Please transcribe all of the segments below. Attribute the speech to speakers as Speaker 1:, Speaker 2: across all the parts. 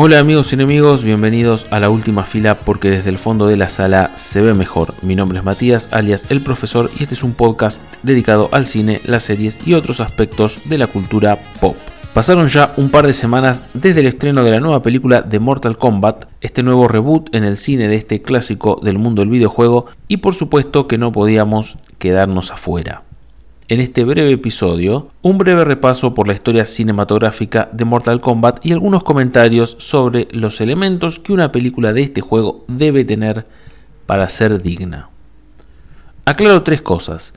Speaker 1: Hola amigos y enemigos, bienvenidos a la última fila porque desde el fondo de la sala se ve mejor. Mi nombre es Matías, alias El Profesor, y este es un podcast dedicado al cine, las series y otros aspectos de la cultura pop. Pasaron ya un par de semanas desde el estreno de la nueva película de Mortal Kombat, este nuevo reboot en el cine de este clásico del mundo del videojuego, y por supuesto que no podíamos quedarnos afuera en este breve episodio un breve repaso por la historia cinematográfica de Mortal Kombat y algunos comentarios sobre los elementos que una película de este juego debe tener para ser digna. Aclaro tres cosas.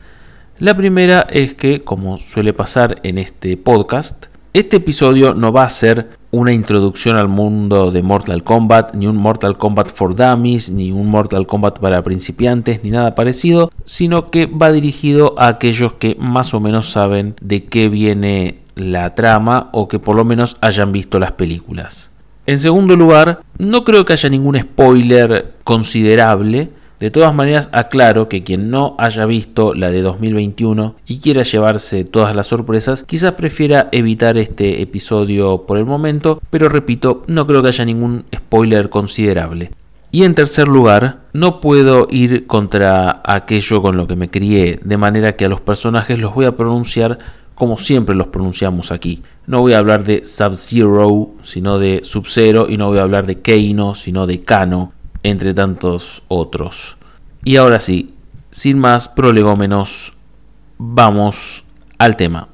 Speaker 1: La primera es que, como suele pasar en este podcast, este episodio no va a ser una introducción al mundo de Mortal Kombat, ni un Mortal Kombat for Dummies, ni un Mortal Kombat para principiantes, ni nada parecido, sino que va dirigido a aquellos que más o menos saben de qué viene la trama o que por lo menos hayan visto las películas. En segundo lugar, no creo que haya ningún spoiler considerable, de todas maneras, aclaro que quien no haya visto la de 2021 y quiera llevarse todas las sorpresas, quizás prefiera evitar este episodio por el momento, pero repito, no creo que haya ningún spoiler considerable. Y en tercer lugar, no puedo ir contra aquello con lo que me crié, de manera que a los personajes los voy a pronunciar como siempre los pronunciamos aquí. No voy a hablar de Sub-Zero, sino de Sub-Zero, y no voy a hablar de Keino, sino de Kano entre tantos otros. Y ahora sí, sin más prolegómenos, vamos al tema.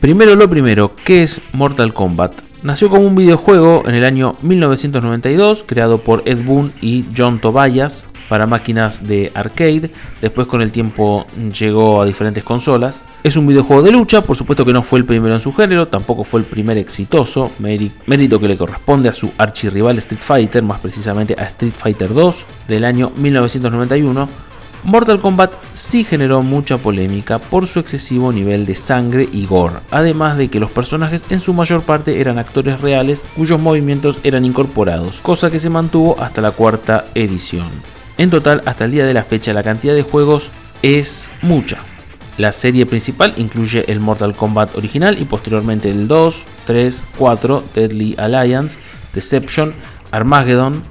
Speaker 1: Primero lo primero, ¿qué es Mortal Kombat? Nació como un videojuego en el año 1992, creado por Ed Boon y John Tobias, para máquinas de arcade, después con el tiempo llegó a diferentes consolas. Es un videojuego de lucha, por supuesto que no fue el primero en su género, tampoco fue el primer exitoso, mérito que le corresponde a su archirrival Street Fighter, más precisamente a Street Fighter 2 del año 1991. Mortal Kombat sí generó mucha polémica por su excesivo nivel de sangre y gore, además de que los personajes en su mayor parte eran actores reales cuyos movimientos eran incorporados, cosa que se mantuvo hasta la cuarta edición. En total, hasta el día de la fecha, la cantidad de juegos es mucha. La serie principal incluye el Mortal Kombat original y posteriormente el 2, 3, 4, Deadly Alliance, Deception, Armageddon,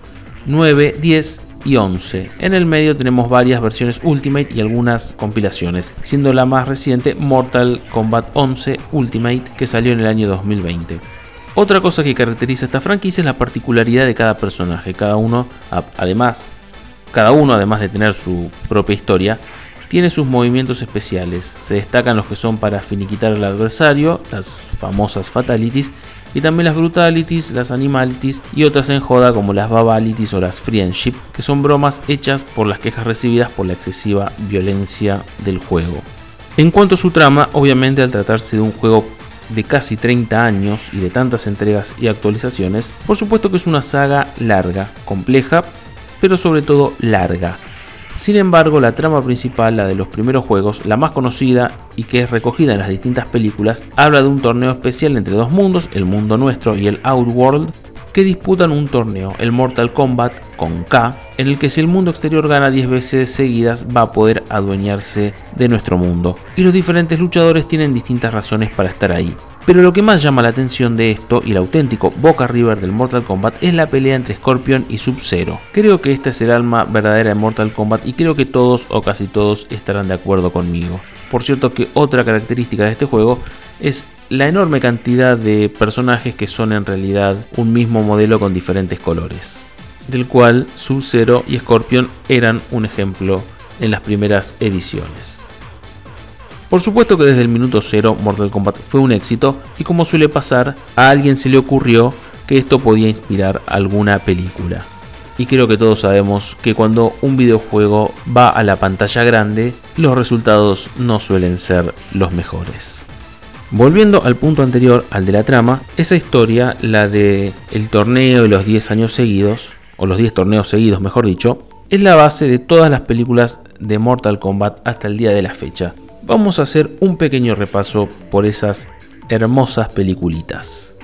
Speaker 1: 9, 10 y 11. En el medio tenemos varias versiones Ultimate y algunas compilaciones, siendo la más reciente Mortal Kombat 11 Ultimate que salió en el año 2020. Otra cosa que caracteriza esta franquicia es la particularidad de cada personaje. Cada uno, además cada uno, además de tener su propia historia, tiene sus movimientos especiales. Se destacan los que son para finiquitar al adversario, las famosas fatalities, y también las brutalities, las animalities y otras en joda como las babalities o las friendship, que son bromas hechas por las quejas recibidas por la excesiva violencia del juego. En cuanto a su trama, obviamente al tratarse de un juego de casi 30 años y de tantas entregas y actualizaciones, por supuesto que es una saga larga, compleja, pero sobre todo larga. Sin embargo, la trama principal, la de los primeros juegos, la más conocida y que es recogida en las distintas películas, habla de un torneo especial entre dos mundos, el mundo nuestro y el Outworld, que disputan un torneo, el Mortal Kombat con K, en el que si el mundo exterior gana 10 veces seguidas va a poder adueñarse de nuestro mundo. Y los diferentes luchadores tienen distintas razones para estar ahí. Pero lo que más llama la atención de esto y el auténtico Boca River del Mortal Kombat es la pelea entre Scorpion y Sub-Zero. Creo que esta es el alma verdadera de Mortal Kombat y creo que todos o casi todos estarán de acuerdo conmigo. Por cierto que otra característica de este juego es la enorme cantidad de personajes que son en realidad un mismo modelo con diferentes colores, del cual Sub-Zero y Scorpion eran un ejemplo en las primeras ediciones. Por supuesto que desde el minuto cero Mortal Kombat fue un éxito y como suele pasar, a alguien se le ocurrió que esto podía inspirar alguna película. Y creo que todos sabemos que cuando un videojuego va a la pantalla grande, los resultados no suelen ser los mejores. Volviendo al punto anterior, al de la trama, esa historia, la de el torneo y los 10 años seguidos, o los 10 torneos seguidos mejor dicho, es la base de todas las películas de Mortal Kombat hasta el día de la fecha vamos a hacer un pequeño repaso por esas hermosas peliculitas.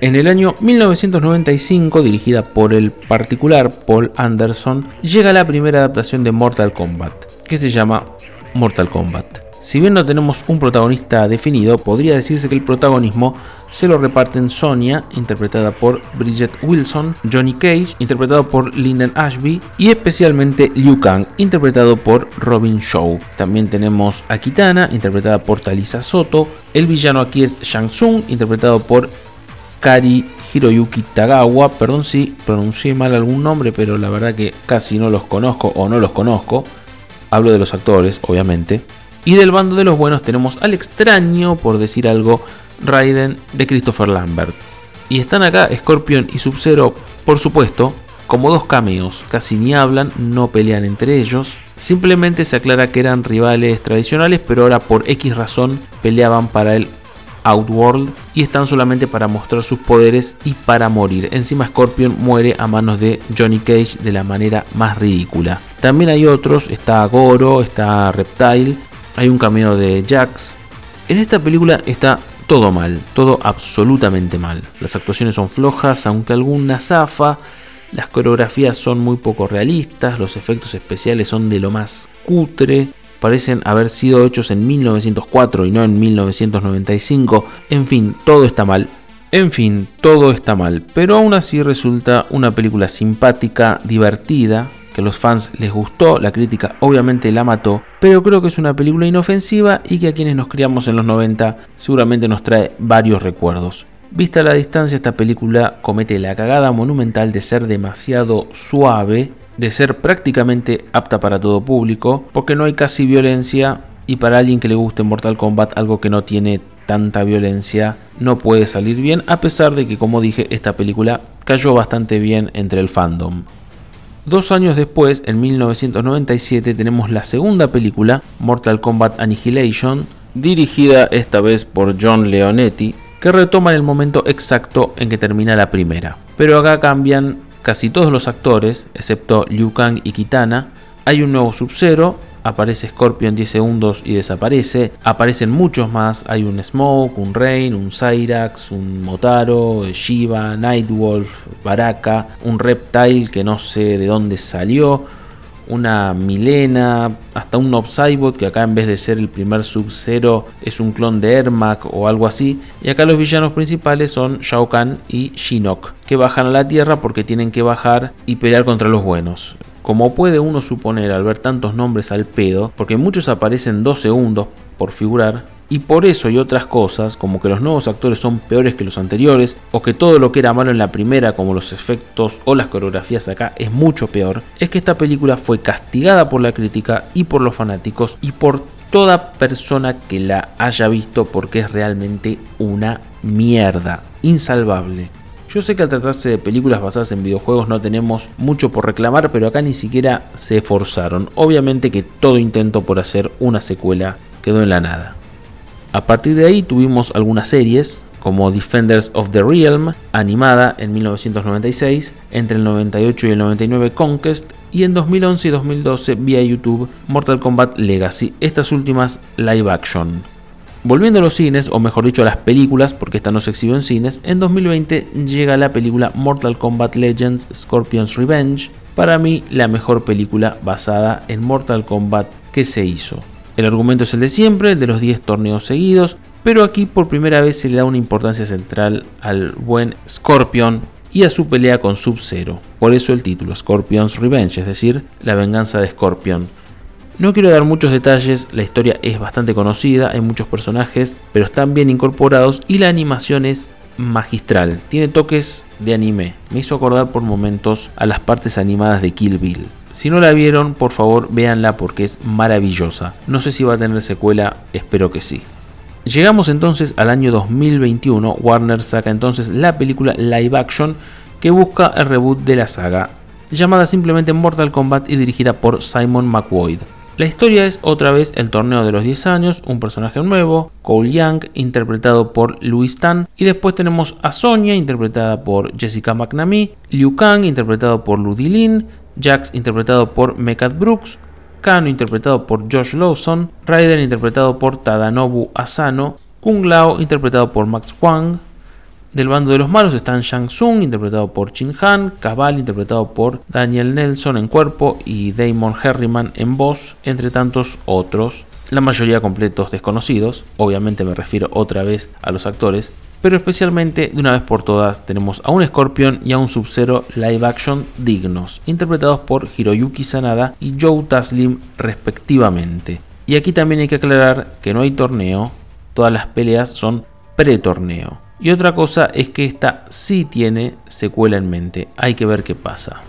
Speaker 1: En el año 1995, dirigida por el particular Paul Anderson, llega la primera adaptación de Mortal Kombat, que se llama Mortal Kombat. Si bien no tenemos un protagonista definido, podría decirse que el protagonismo se lo reparten Sonia, interpretada por Bridget Wilson, Johnny Cage, interpretado por Lyndon Ashby, y especialmente Liu Kang, interpretado por Robin Shaw. También tenemos a Kitana, interpretada por Talisa Soto. El villano aquí es Shang Tsung, interpretado por Kari Hiroyuki Tagawa. Perdón si pronuncié mal algún nombre, pero la verdad que casi no los conozco o no los conozco. Hablo de los actores, obviamente. Y del bando de los buenos tenemos al extraño, por decir algo, Raiden de Christopher Lambert. Y están acá Scorpion y Sub-Zero, por supuesto, como dos cameos, casi ni hablan, no pelean entre ellos. Simplemente se aclara que eran rivales tradicionales, pero ahora por X razón peleaban para el Outworld y están solamente para mostrar sus poderes y para morir. Encima Scorpion muere a manos de Johnny Cage de la manera más ridícula. También hay otros, está Goro, está Reptile, hay un cameo de Jax. En esta película está todo mal, todo absolutamente mal. Las actuaciones son flojas, aunque alguna zafa. Las coreografías son muy poco realistas, los efectos especiales son de lo más cutre, parecen haber sido hechos en 1904 y no en 1995. En fin, todo está mal. En fin, todo está mal, pero aún así resulta una película simpática, divertida, que a los fans les gustó, la crítica obviamente la mató, pero creo que es una película inofensiva y que a quienes nos criamos en los 90 seguramente nos trae varios recuerdos. Vista la distancia, esta película comete la cagada monumental de ser demasiado suave, de ser prácticamente apta para todo público, porque no hay casi violencia y para alguien que le guste Mortal Kombat algo que no tiene tanta violencia no puede salir bien, a pesar de que como dije esta película cayó bastante bien entre el fandom. Dos años después, en 1997, tenemos la segunda película, Mortal Kombat Annihilation, dirigida esta vez por John Leonetti, que retoma el momento exacto en que termina la primera. Pero acá cambian casi todos los actores, excepto Liu Kang y Kitana. Hay un nuevo Sub-Zero, aparece Scorpion 10 segundos y desaparece. Aparecen muchos más, hay un Smoke, un Rain, un Cyrax, un Motaro, Shiva, Nightwolf, Baraka, un Reptile que no sé de dónde salió, una Milena, hasta un Nob que acá en vez de ser el primer Sub-Zero es un clon de Ermac o algo así. Y acá los villanos principales son Shao Kahn y Shinnok, que bajan a la Tierra porque tienen que bajar y pelear contra los buenos. Como puede uno suponer al ver tantos nombres al pedo, porque muchos aparecen dos segundos por figurar, y por eso y otras cosas, como que los nuevos actores son peores que los anteriores, o que todo lo que era malo en la primera, como los efectos o las coreografías acá, es mucho peor, es que esta película fue castigada por la crítica y por los fanáticos y por toda persona que la haya visto porque es realmente una mierda, insalvable. Yo sé que al tratarse de películas basadas en videojuegos no tenemos mucho por reclamar, pero acá ni siquiera se esforzaron. Obviamente que todo intento por hacer una secuela quedó en la nada. A partir de ahí tuvimos algunas series, como Defenders of the Realm, animada en 1996, entre el 98 y el 99 Conquest, y en 2011 y 2012 vía YouTube Mortal Kombat Legacy, estas últimas live action. Volviendo a los cines, o mejor dicho a las películas, porque esta no se exhibió en cines, en 2020 llega la película Mortal Kombat Legends Scorpion's Revenge, para mí la mejor película basada en Mortal Kombat que se hizo. El argumento es el de siempre, el de los 10 torneos seguidos, pero aquí por primera vez se le da una importancia central al buen Scorpion y a su pelea con Sub-Zero. Por eso el título, Scorpion's Revenge, es decir, la venganza de Scorpion. No quiero dar muchos detalles, la historia es bastante conocida, hay muchos personajes, pero están bien incorporados y la animación es magistral, tiene toques de anime, me hizo acordar por momentos a las partes animadas de Kill Bill. Si no la vieron, por favor véanla porque es maravillosa. No sé si va a tener secuela, espero que sí. Llegamos entonces al año 2021, Warner saca entonces la película live action que busca el reboot de la saga, llamada simplemente Mortal Kombat y dirigida por Simon McWoyd. La historia es otra vez el torneo de los 10 años, un personaje nuevo, Cole Young, interpretado por Louis Tan, y después tenemos a Sonya, interpretada por Jessica McNamee, Liu Kang, interpretado por Ludi Lin, Jax, interpretado por Mekat Brooks, Kano, interpretado por Josh Lawson, Raiden, interpretado por Tadanobu Asano, Kung Lao, interpretado por Max Huang, del bando de los malos están Shang Tsung, interpretado por Chin Han, Cabal, interpretado por Daniel Nelson en cuerpo y Damon Herriman en voz, entre tantos otros. la mayoría completos desconocidos, obviamente me refiero otra vez a los actores, pero especialmente de una vez por todas tenemos a un Scorpion y a un Sub-Zero live action dignos, interpretados por Hiroyuki Sanada y Joe Taslim respectivamente. Y aquí también hay que aclarar que no hay torneo, todas las peleas son pre-torneo. Y otra cosa es que esta sí tiene secuela en mente, hay que ver qué pasa.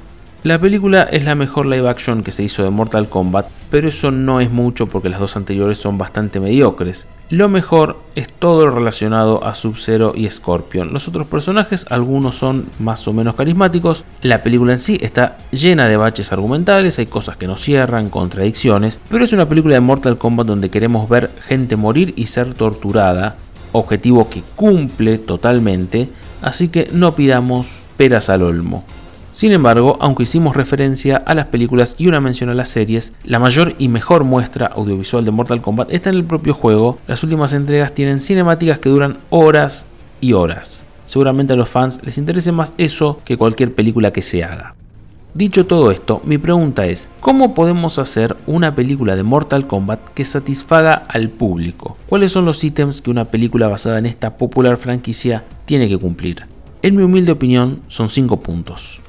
Speaker 1: La película es la mejor live action que se hizo de Mortal Kombat, pero eso no es mucho porque las dos anteriores son bastante mediocres. Lo mejor es todo relacionado a Sub-Zero y Scorpion. Los otros personajes, algunos son más o menos carismáticos. La película en sí está llena de baches argumentales, hay cosas que no cierran, contradicciones, pero es una película de Mortal Kombat donde queremos ver gente morir y ser torturada, objetivo que cumple totalmente, así que no pidamos peras al olmo. Sin embargo, aunque hicimos referencia a las películas y una mención a las series, la mayor y mejor muestra audiovisual de Mortal Kombat está en el propio juego. Las últimas entregas tienen cinemáticas que duran horas y horas. Seguramente a los fans les interese más eso que cualquier película que se haga. Dicho todo esto, mi pregunta es, ¿cómo podemos hacer una película de Mortal Kombat que satisfaga al público? ¿Cuáles son los ítems que una película basada en esta popular franquicia tiene que cumplir? En mi humilde opinión, son 5 puntos.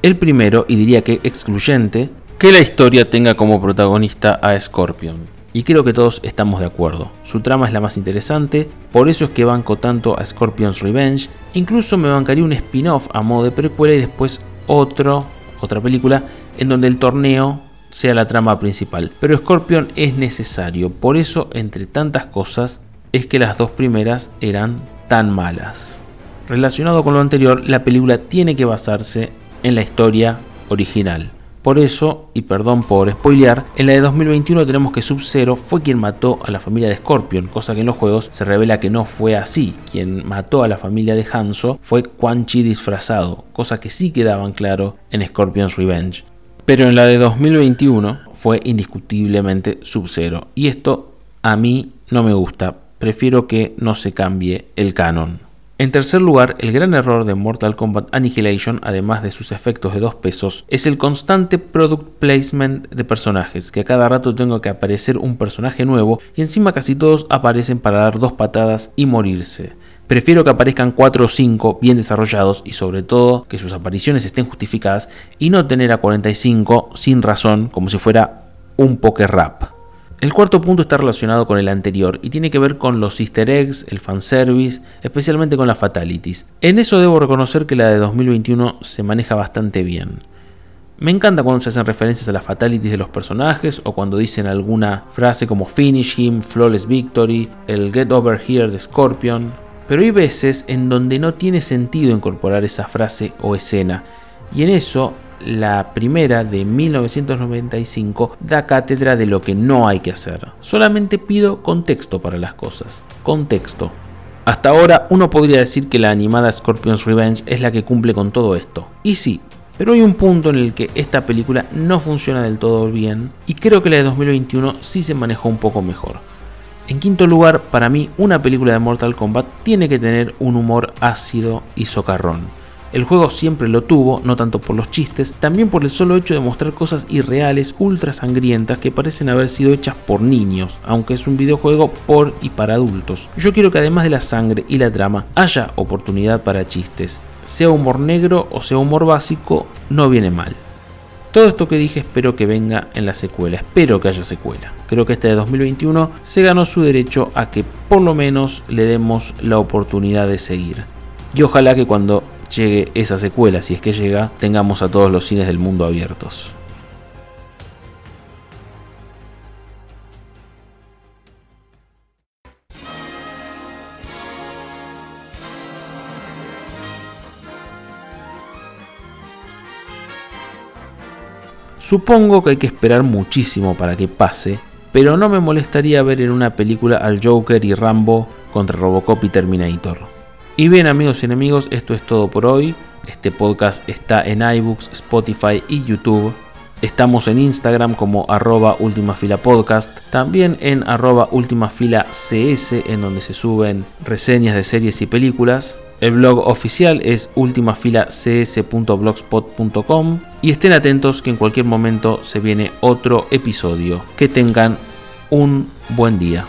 Speaker 1: El primero, y diría que excluyente, que la historia tenga como protagonista a Scorpion. Y creo que todos estamos de acuerdo. Su trama es la más interesante, por eso es que banco tanto a Scorpion's Revenge. Incluso me bancaría un spin-off a modo de precuela y después otro, otra película en donde el torneo sea la trama principal. Pero Scorpion es necesario, por eso entre tantas cosas es que las dos primeras eran tan malas. Relacionado con lo anterior, la película tiene que basarse en la historia original. Por eso, y perdón por spoilear, en la de 2021 tenemos que Sub-Zero fue quien mató a la familia de Scorpion, cosa que en los juegos se revela que no fue así. Quien mató a la familia de Hanzo fue Quan Chi disfrazado, cosa que sí quedaban claro en Scorpion's Revenge. Pero en la de 2021 fue indiscutiblemente Sub-Zero, y esto a mí no me gusta, prefiero que no se cambie el canon. En tercer lugar, el gran error de Mortal Kombat Annihilation, además de sus efectos de dos pesos, es el constante product placement de personajes, que a cada rato tengo que aparecer un personaje nuevo y encima casi todos aparecen para dar dos patadas y morirse. Prefiero que aparezcan 4 o 5 bien desarrollados y sobre todo que sus apariciones estén justificadas y no tener a 45 sin razón como si fuera un poker rap. El cuarto punto está relacionado con el anterior y tiene que ver con los easter eggs, el fanservice, especialmente con las fatalities. En eso debo reconocer que la de 2021 se maneja bastante bien. Me encanta cuando se hacen referencias a las fatalities de los personajes o cuando dicen alguna frase como finish him, flawless victory, el get over here de Scorpion. Pero hay veces en donde no tiene sentido incorporar esa frase o escena y en eso la primera de 1995 da cátedra de lo que no hay que hacer. Solamente pido contexto para las cosas. Contexto. Hasta ahora uno podría decir que la animada Scorpion's Revenge es la que cumple con todo esto. Y sí, pero hay un punto en el que esta película no funciona del todo bien y creo que la de 2021 sí se manejó un poco mejor. En quinto lugar, para mí una película de Mortal Kombat tiene que tener un humor ácido y socarrón. El juego siempre lo tuvo, no tanto por los chistes, también por el solo hecho de mostrar cosas irreales, ultra sangrientas que parecen haber sido hechas por niños, aunque es un videojuego por y para adultos. Yo quiero que además de la sangre y la trama, haya oportunidad para chistes. Sea humor negro o sea humor básico, no viene mal. Todo esto que dije espero que venga en la secuela, espero que haya secuela. Creo que este de 2021 se ganó su derecho a que por lo menos le demos la oportunidad de seguir. Y ojalá que cuando llegue esa secuela, si es que llega, tengamos a todos los cines del mundo abiertos. Supongo que hay que esperar muchísimo para que pase, pero no me molestaría ver en una película al Joker y Rambo contra Robocop y Terminator. Y bien amigos y enemigos, esto es todo por hoy. Este podcast está en iBooks, Spotify y YouTube. Estamos en Instagram como arroba Fila Podcast, también en arroba Fila CS, en donde se suben reseñas de series y películas. El blog oficial es ultimafilacs.blogspot.com y estén atentos que en cualquier momento se viene otro episodio. Que tengan un buen día.